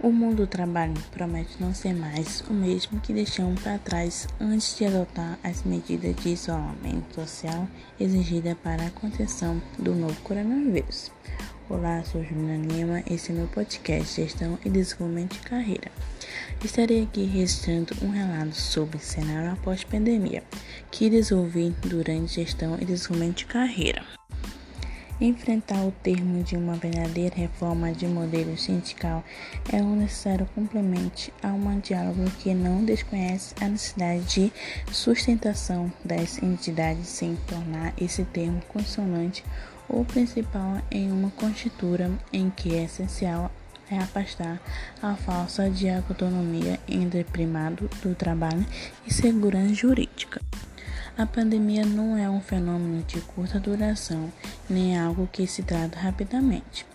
O mundo do trabalho promete não ser mais o mesmo que deixamos para trás antes de adotar as medidas de isolamento social exigidas para a contenção do novo coronavírus. Olá, sou Juliana Lima, esse é meu podcast Gestão e Desenvolvimento de Carreira. Estarei aqui registrando um relato sobre cenário após pandemia, que desenvolvi durante gestão e desenvolvimento de carreira. Enfrentar o termo de uma verdadeira reforma de modelo sindical é um necessário complemento a um diálogo que não desconhece a necessidade de sustentação das entidades sem tornar esse termo consonante ou principal em uma constitura em que é essencial é afastar a falsa dicotomia entre primado do trabalho e segurança jurídica. A pandemia não é um fenômeno de curta duração, nem algo que se trata rapidamente.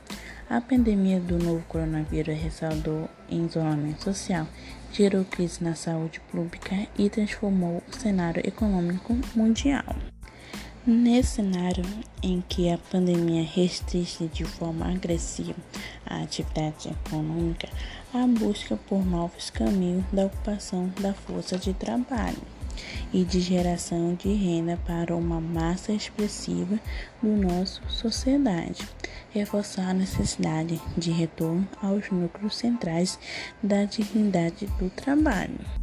A pandemia do novo coronavírus ressaltou em isolamento social, gerou crise na saúde pública e transformou o cenário econômico mundial. Nesse cenário em que a pandemia restringe de forma agressiva a atividade econômica, a busca por novos caminhos da ocupação da força de trabalho e de geração de renda para uma massa expressiva do nosso sociedade, reforçar a necessidade de retorno aos núcleos centrais da dignidade do trabalho.